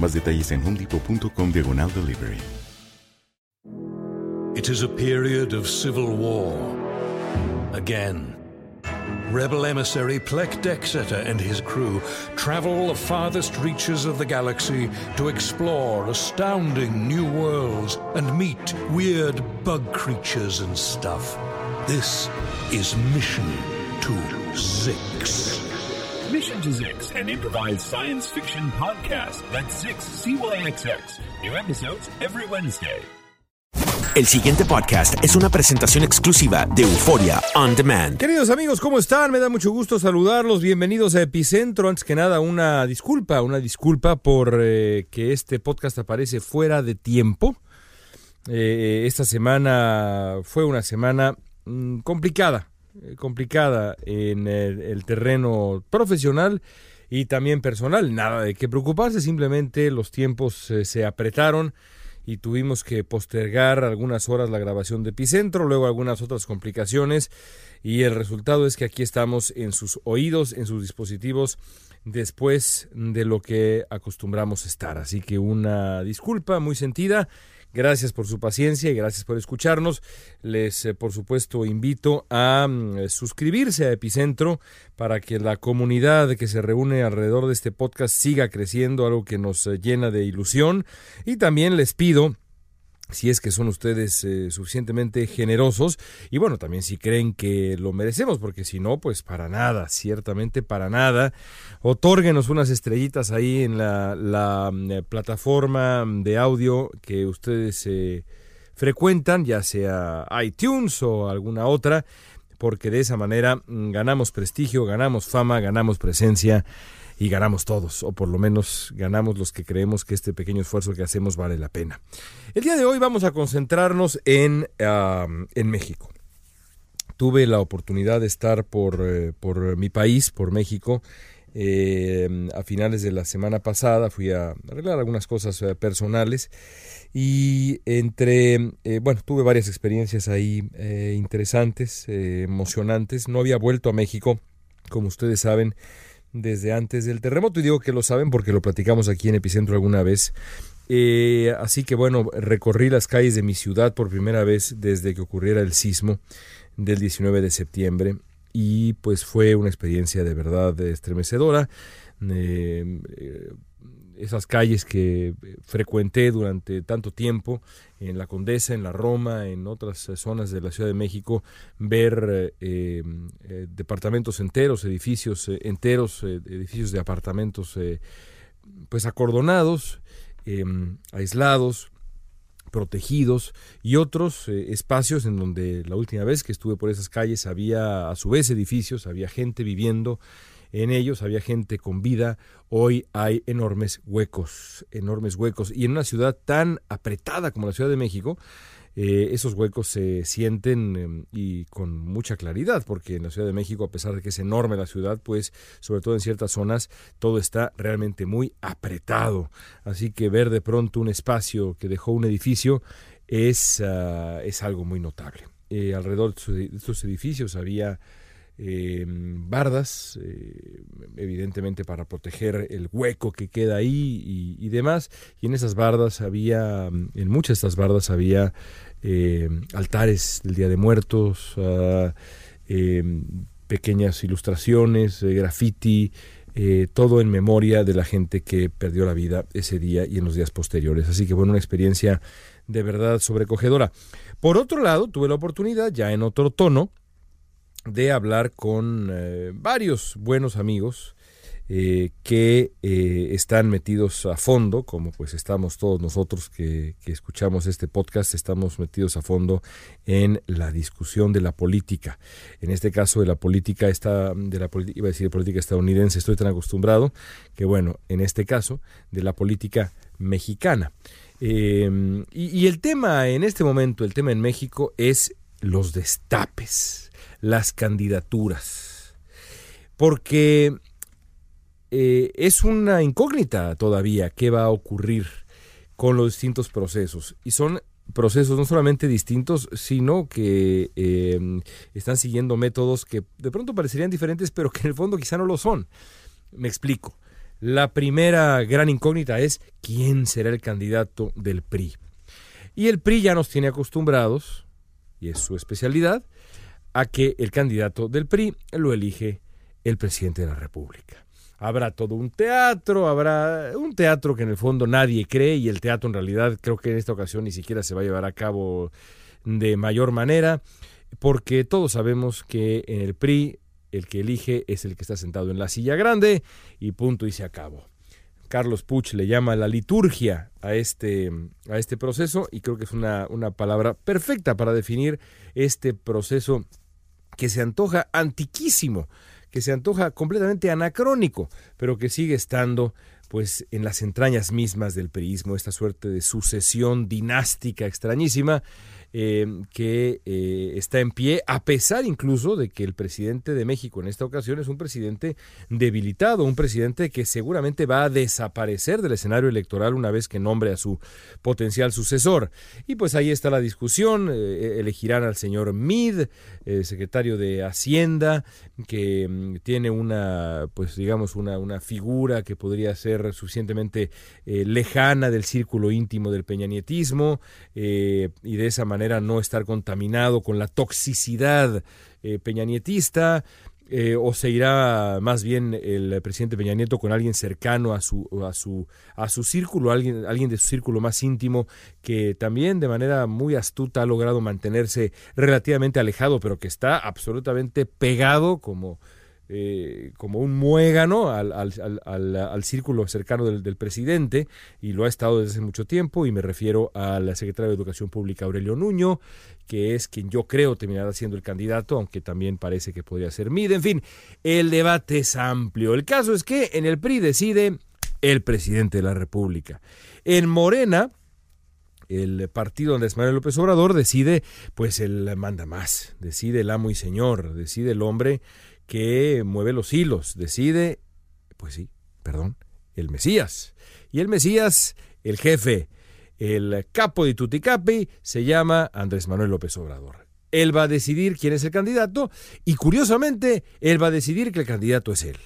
Más detalles en diagonal delivery. It is a period of civil war. Again. Rebel emissary Plek Dexeter and his crew travel the farthest reaches of the galaxy to explore astounding new worlds and meet weird bug creatures and stuff. This is Mission to Zix. Mission to Zix, an improvised science fiction podcast. That's Zix, C-Y-X-X. New episodes every Wednesday. El siguiente podcast es una presentación exclusiva de Euforia On Demand. Queridos amigos, ¿cómo están? Me da mucho gusto saludarlos. Bienvenidos a Epicentro. Antes que nada, una disculpa, una disculpa por eh, que este podcast aparece fuera de tiempo. Eh, esta semana fue una semana mm, complicada, complicada en el, el terreno profesional y también personal. Nada de qué preocuparse, simplemente los tiempos eh, se apretaron y tuvimos que postergar algunas horas la grabación de Epicentro, luego algunas otras complicaciones y el resultado es que aquí estamos en sus oídos, en sus dispositivos después de lo que acostumbramos estar. Así que una disculpa muy sentida. Gracias por su paciencia y gracias por escucharnos. Les, eh, por supuesto, invito a mm, suscribirse a Epicentro para que la comunidad que se reúne alrededor de este podcast siga creciendo, algo que nos eh, llena de ilusión. Y también les pido si es que son ustedes eh, suficientemente generosos y bueno, también si creen que lo merecemos, porque si no, pues para nada, ciertamente para nada. Otórguenos unas estrellitas ahí en la, mm, plataforma de audio que ustedes eh, frecuentan, ya sea iTunes o alguna otra, porque de esa manera mm, ganamos prestigio, ganamos fama, ganamos presencia y ganamos todos, o por lo menos ganamos los que creemos que este pequeño esfuerzo que hacemos vale la pena. El día de hoy vamos a concentrarnos en, uh, en México. Tuve la oportunidad de estar por, eh, por mi país, por México, eh, a finales de la semana pasada. Fui a arreglar algunas cosas eh, personales y entre, eh, bueno, tuve varias experiencias ahí interesantes, emocionantes. No había vuelto a México, como ustedes saben desde antes del terremoto y digo que lo saben porque lo platicamos aquí en Epicentro alguna vez. Eh, así que bueno, recorrí las calles de mi ciudad por primera vez desde que ocurriera el sismo del 19 de septiembre y pues fue una experiencia de verdad estremecedora. Eh, eh, esas calles que frecuenté durante tanto tiempo en la Condesa, en la Roma, en otras zonas de la Ciudad de México, ver eh, eh, departamentos enteros, edificios eh, enteros, eh, edificios de apartamentos eh, pues acordonados, em, aislados, protegidos y otros eh, espacios en donde la última vez que estuve por esas calles había a su vez edificios, había gente viviendo en ellos había gente con vida, hoy hay enormes huecos, enormes huecos. Y en una ciudad tan apretada como la Ciudad de México, eh, esos huecos se sienten em, y con mucha claridad, porque en la Ciudad de México, a pesar de que es enorme la ciudad, pues sobre todo en ciertas zonas, todo está realmente muy apretado. Así que ver de pronto un espacio que dejó un edificio es, ah, es algo muy notable. Eh, alrededor de estos edificios había eh, bardas, eh, evidentemente para proteger el hueco que queda ahí y, demás. Y en esas bardas había, en muchas de estas bardas había eh, altares del Día de Muertos, ah, pequeñas ilustraciones, graffiti, todo en memoria de la gente que perdió la vida ese día y en los días posteriores. Así que bueno, una experiencia de verdad sobrecogedora. Por otro lado, tuve la oportunidad, ya en otro tono, de hablar con eh, varios buenos amigos eh, que eh, están metidos a fondo, como pues estamos todos nosotros que, escuchamos este podcast, estamos metidos a fondo en la discusión de la política. En este caso de la política de la iba a decir de política estadounidense, estoy tan acostumbrado que bueno, en este caso de la política mexicana. y, y el tema en este momento, el tema en México es los destapes las candidaturas. Porque eh, es una incógnita todavía qué va a ocurrir con los distintos procesos. Y son procesos no solamente distintos, sino que em, están siguiendo métodos que de pronto parecerían diferentes, pero que en el fondo quizá no lo son. Me explico. La primera gran incógnita es quién será el candidato del PRI. Y el PRI ya nos tiene acostumbrados, y es su especialidad, a que el candidato del PRI lo elige el presidente de la República. Habrá todo un teatro, habrá un teatro que en el fondo nadie cree y el teatro en realidad creo que en esta ocasión ni siquiera se va a llevar a cabo de mayor manera, porque todos sabemos que en el PRI el que elige es el que está sentado en la silla grande y punto y se acabó. Carlos Puch le llama la liturgia a este, a este proceso y creo que es una, una palabra perfecta para definir este proceso que se antoja antiquísimo, que se antoja completamente anacrónico, pero que sigue estando pues en las entrañas mismas del perismo, esta suerte de sucesión dinástica extrañísima eh, que eh, está en pie, a pesar incluso de que el presidente de México en esta ocasión es un presidente debilitado, un presidente que seguramente va a desaparecer del escenario electoral una vez que nombre a su potencial sucesor. Y pues ahí está la discusión, eh, elegirán al señor Mid, secretario de Hacienda, que mm, tiene una, pues digamos, una, una figura que podría ser suficientemente lejana del círculo íntimo del peñanietismo, y de esa manera no estar contaminado con la toxicidad eh, peñanietista, eh, o se irá más bien el presidente Peña Nieto con alguien cercano a su, a su, a su círculo, alguien, alguien de su círculo más íntimo, que también de manera muy astuta ha logrado mantenerse relativamente alejado, pero que está absolutamente pegado como eh, como un muégano al, al, círculo cercano del, presidente y lo ha estado desde hace mucho tiempo y me refiero al secretario de Educación Pública Aurelio Nuño, que es quien yo creo terminará siendo el candidato, aunque también parece que podría ser Mid. En fin, el debate es amplio. El caso es que en el PRI decide el presidente de la República. En Morena, el partido Andrés Manuel López Obrador decide, pues él manda más, decide el amo y señor, decide el hombre que mueve los hilos, decide, pues sí, perdón, el Mesías. Y el Mesías, el jefe, el capo de Tuticapi, se llama Andrés Manuel López Obrador. Él va a decidir quién es el candidato y curiosamente él va a decidir que el candidato es él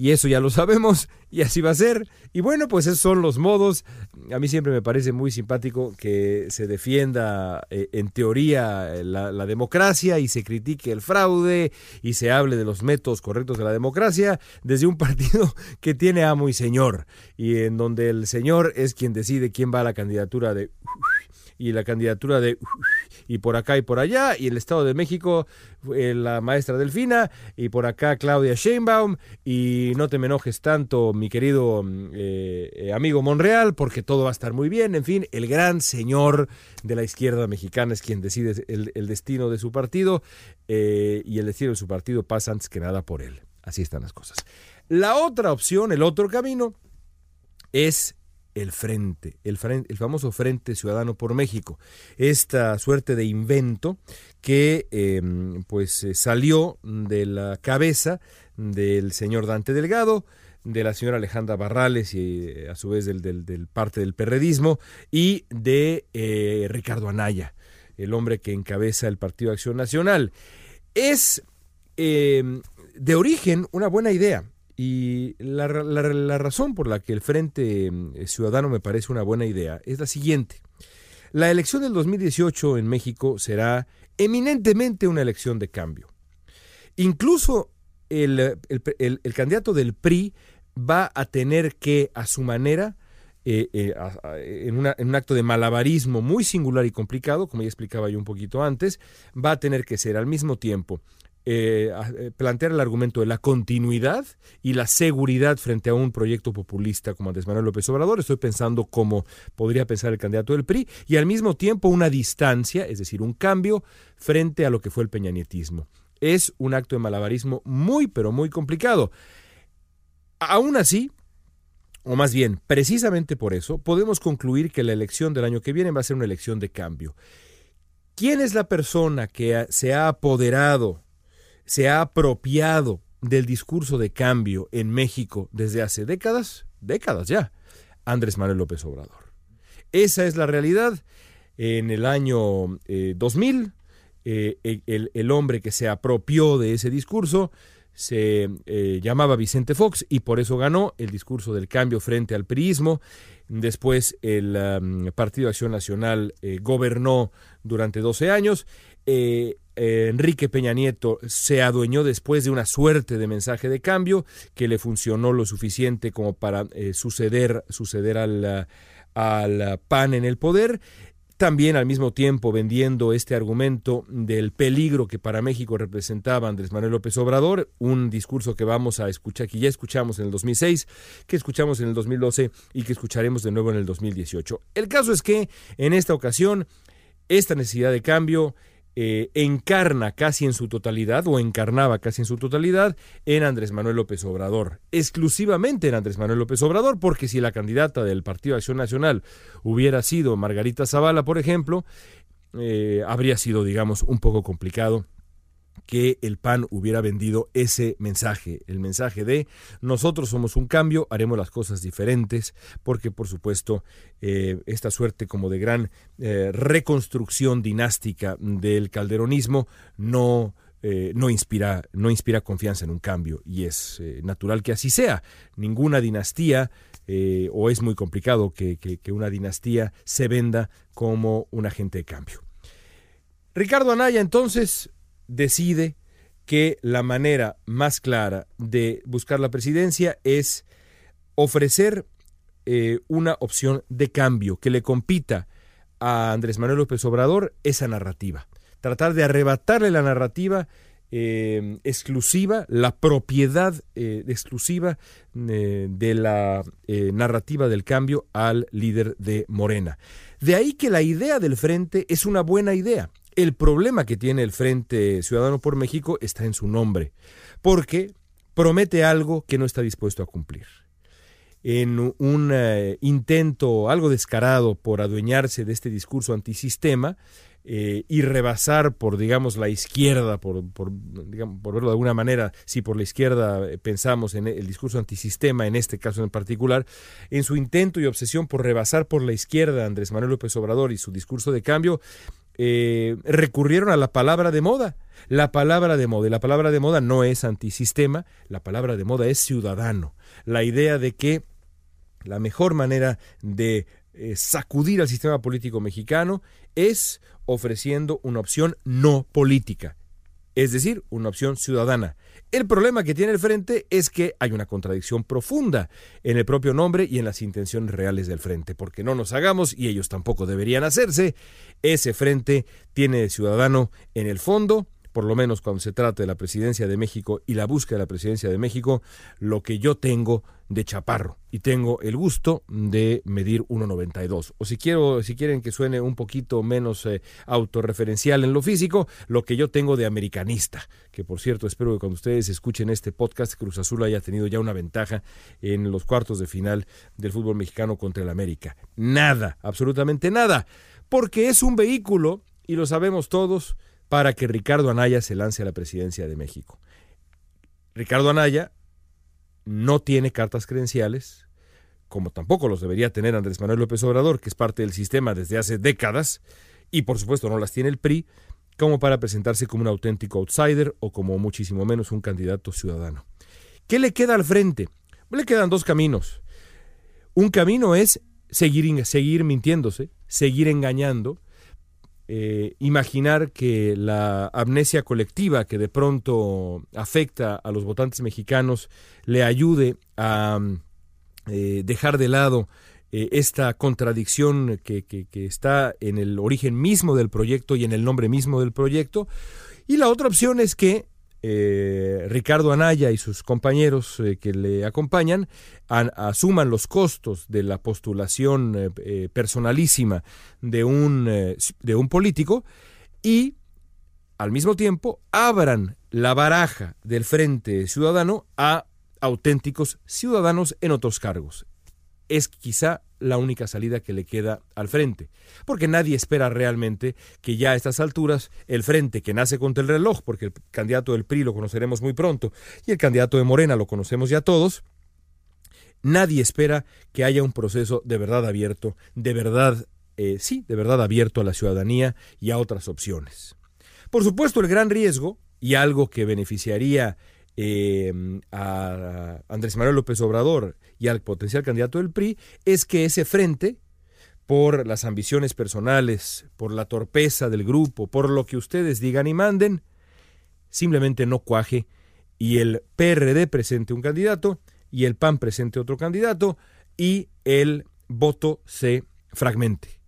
y eso ya lo sabemos y así va a ser. Y bueno, pues esos son los modos. A mí siempre me parece muy simpático que se defienda eh, en teoría la, la, democracia y se critique el fraude y se hable de los métodos correctos de la democracia desde un partido que tiene amo y señor y en donde el señor es quien decide quién va a la candidatura de y la candidatura de y por acá y por allá, y el Estado de México, eh, la maestra Delfina, y por acá Claudia Sheinbaum, y no te me enojes tanto, mi querido mm, eh, eh, amigo Monreal, porque todo va a estar muy bien, en fin, el gran señor de la izquierda mexicana es quien decide el, destino de su partido, y el destino de su partido pasa antes que nada por él. Así están las cosas. La otra opción, el otro camino, es el frente, el, famoso Frente Ciudadano por México, esta suerte de invento que em, pues eh, salió de la cabeza del señor Dante Delgado, de la señora Alejandra Barrales y eh, a su vez del, parte del perredismo y de eh, Ricardo Anaya, el hombre que encabeza el Partido Acción Nacional. Es em, de origen una buena idea. Y la, razón por la que el Frente eh, Ciudadano me parece una buena idea es la siguiente. La elección del 2018 en México será eminentemente una elección de cambio. Incluso el, candidato del PRI va a tener que, a su manera, eh, eh, en, un acto de malabarismo muy singular y complicado, como ya explicaba yo un poquito antes, va a tener que ser al mismo tiempo eh, eh, plantear el argumento de la continuidad y la seguridad frente a un proyecto populista como Andrés Manuel López Obrador. Estoy pensando cómo podría pensar el candidato del PRI y al mismo tiempo una distancia, es decir, un cambio frente a lo que fue el peñanietismo. Es un acto de malabarismo muy, pero muy complicado. Aún así, o más bien, precisamente por eso, podemos concluir que la elección del año que viene va a ser una elección de cambio. ¿Quién es la persona que se ha apoderado se ha apropiado del discurso de cambio en México desde hace décadas, décadas ya, Andrés Manuel López Obrador. Esa es la realidad. En el año 2000, eh, eh, el, hombre que se apropió de ese discurso se eh, llamaba Vicente Fox y por eso ganó el discurso del cambio frente al priismo. Después el um, Partido Acción Nacional gobernó durante 12 años. Eh, Enrique Peña Nieto se adueñó después de una suerte de mensaje de cambio que le funcionó lo suficiente como para eh, suceder, suceder al, al PAN en el poder también al mismo tiempo vendiendo este argumento del peligro que para México representaba Andrés Manuel López Obrador, un discurso que vamos a escuchar, que ya escuchamos en el 2006, que escuchamos en el 2012 y que escucharemos de nuevo en el 2018. El caso es que en esta ocasión esta necesidad de cambio eh, encarna casi en su totalidad o encarnaba casi en su totalidad en Andrés Manuel López Obrador, exclusivamente en Andrés Manuel López Obrador, porque si la candidata del Partido Acción Nacional hubiera sido Margarita Zavala, por ejemplo, eh, habría sido, digamos, un poco complicado que el PAN hubiera vendido ese mensaje, el mensaje de nosotros somos un cambio, haremos las cosas diferentes, porque por supuesto eh, esta suerte como de gran eh, reconstrucción dinástica del calderonismo no... Eh, no, inspira, no inspira confianza en un cambio y es natural que así sea. Ninguna dinastía, o es muy complicado que, que una dinastía se venda como un agente de cambio. Ricardo Anaya entonces decide que la manera más clara de buscar la presidencia es ofrecer eh, una opción de cambio que le compita a Andrés Manuel López Obrador esa narrativa. Tratar de arrebatarle la narrativa eh, exclusiva, la propiedad eh, exclusiva de la narrativa del cambio al líder de Morena. De ahí que la idea del frente es una buena idea. El problema que tiene el Frente Ciudadano por México está en su nombre, porque promete algo que no está dispuesto a cumplir. En un eh, intento algo descarado por adueñarse de este discurso antisistema eh, y rebasar por, digamos, la izquierda, por, por, por verlo de alguna manera, si por la izquierda eh, pensamos en el discurso antisistema, en este caso en particular, en su intento y obsesión por rebasar por la izquierda Andrés Manuel López Obrador y su discurso de cambio, eh, recurrieron a la palabra de moda. La palabra de moda, y la palabra de moda no es antisistema, la palabra de moda es ciudadano. La idea de que la mejor manera de eh, sacudir al sistema político mexicano es ofreciendo una opción no política, es decir, una opción ciudadana. El problema que tiene el frente es que hay una contradicción profunda en el propio nombre y en las intenciones reales del frente, porque no nos hagamos, y ellos tampoco deberían hacerse, ese frente tiene ciudadano en el fondo por lo menos cuando se trata de la presidencia de México y la búsqueda de la presidencia de México, lo que yo tengo de chaparro y tengo el gusto de medir 1.92. O si quiero, si quieren que suene un poquito menos eh, autorreferencial en lo físico, lo que yo tengo de americanista, que por cierto espero que cuando ustedes escuchen este podcast Cruz Azul haya tenido ya una ventaja en los cuartos de final del fútbol mexicano contra el América. Nada, absolutamente nada, porque es un vehículo y lo sabemos todos para que Ricardo Anaya se lance a la presidencia de México. Ricardo Anaya no tiene cartas credenciales, como tampoco los debería tener Andrés Manuel López Obrador, que es parte del sistema desde hace décadas, y por supuesto no las tiene el PRI, como para presentarse como un auténtico outsider o como muchísimo menos un candidato ciudadano. ¿Qué le queda al frente? Le quedan dos caminos. Un camino es seguir, seguir mintiéndose, seguir engañando, eh, imaginar que la amnesia colectiva que de pronto afecta a los votantes mexicanos le ayude a eh, dejar de lado eh, esta contradicción que, está en el origen mismo del proyecto y en el nombre mismo del proyecto. Y la otra opción es que eh, Ricardo Anaya y sus compañeros eh, que le acompañan asuman los costos de la postulación eh, personalísima de un, de un político y al mismo tiempo abran la baraja del Frente Ciudadano a auténticos ciudadanos en otros cargos. Es quizá la única salida que le queda al frente, porque nadie espera realmente que ya a estas alturas el frente que nace contra el reloj, porque el candidato del PRI lo conoceremos muy pronto y el candidato de Morena lo conocemos ya todos, nadie espera que haya un proceso de verdad abierto, de verdad, eh, sí, de verdad abierto a la ciudadanía y a otras opciones. Por supuesto, el gran riesgo, y algo que beneficiaría eh, a Andrés Manuel López Obrador y al potencial candidato del PRI es que ese frente, por las ambiciones personales, por la torpeza del grupo, por lo que ustedes digan y manden, simplemente no cuaje y el PRD presente un candidato y el PAN presente otro candidato y el voto se fragmente.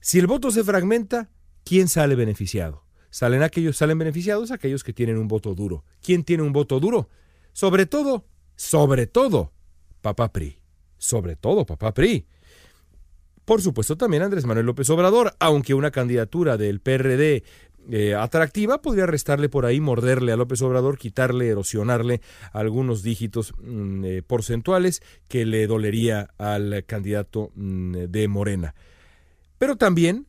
Si el voto se fragmenta, ¿quién sale beneficiado? Salen aquellos, salen beneficiados aquellos que tienen un voto duro. ¿Quién tiene un voto duro? Sobre todo, sobre todo, papá PRI. Sobre todo, papá PRI. Por supuesto también Andrés Manuel López Obrador, aunque una candidatura del PRD eh, atractiva podría restarle por ahí, morderle a López Obrador, quitarle, erosionarle algunos dígitos mm, eh, porcentuales que le dolería al candidato mm, de Morena. Pero también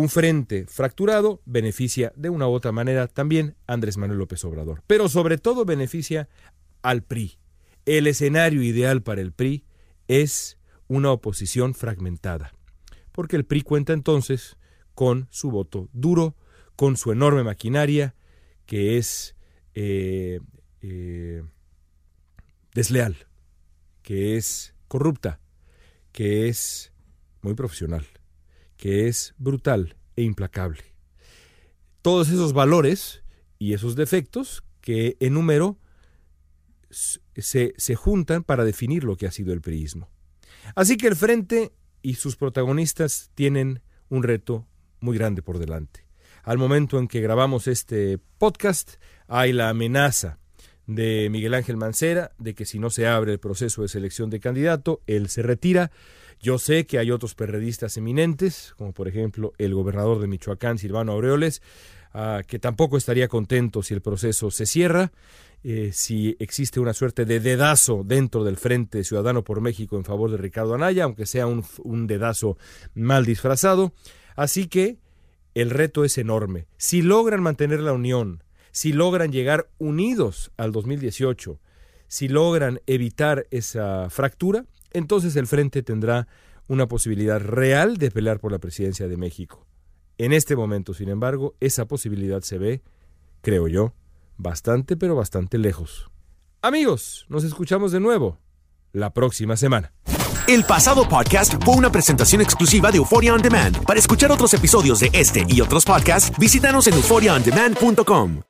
un frente fracturado beneficia de una u otra manera también a Andrés Manuel López Obrador, pero sobre todo beneficia al PRI. El escenario ideal para el PRI es una oposición fragmentada, porque el PRI cuenta entonces con su voto duro, con su enorme maquinaria, que es eh, eh, desleal, que es corrupta, que es muy profesional, que es brutal e implacable. Todos esos valores y esos defectos que enumero se, se juntan para definir lo que ha sido el priismo. Así que el Frente y sus protagonistas tienen un reto muy grande por delante. Al momento en que grabamos este podcast, hay la amenaza de Miguel Ángel Mancera de que si no se abre el proceso de selección de candidato, él se retira. Yo sé que hay otros perredistas eminentes, como por ejemplo el gobernador de Michoacán, Silvano Aureoles, ah, que tampoco estaría contento si el proceso se cierra. Eh, si existe una suerte de dedazo dentro del Frente Ciudadano por México en favor de Ricardo Anaya, aunque sea un, un dedazo mal disfrazado. Así que el reto es enorme. Si logran mantener la unión, si logran llegar unidos al 2018, si logran evitar esa fractura, entonces el Frente tendrá una posibilidad real de pelear por la presidencia de México. En este momento, sin embargo, esa posibilidad se ve, creo yo, bastante pero bastante lejos. Amigos, nos escuchamos de nuevo la próxima semana. El pasado podcast fue una presentación exclusiva de Euphoria On Demand. Para escuchar otros episodios de este y otros podcasts, visítanos en euphoriaondemand.com.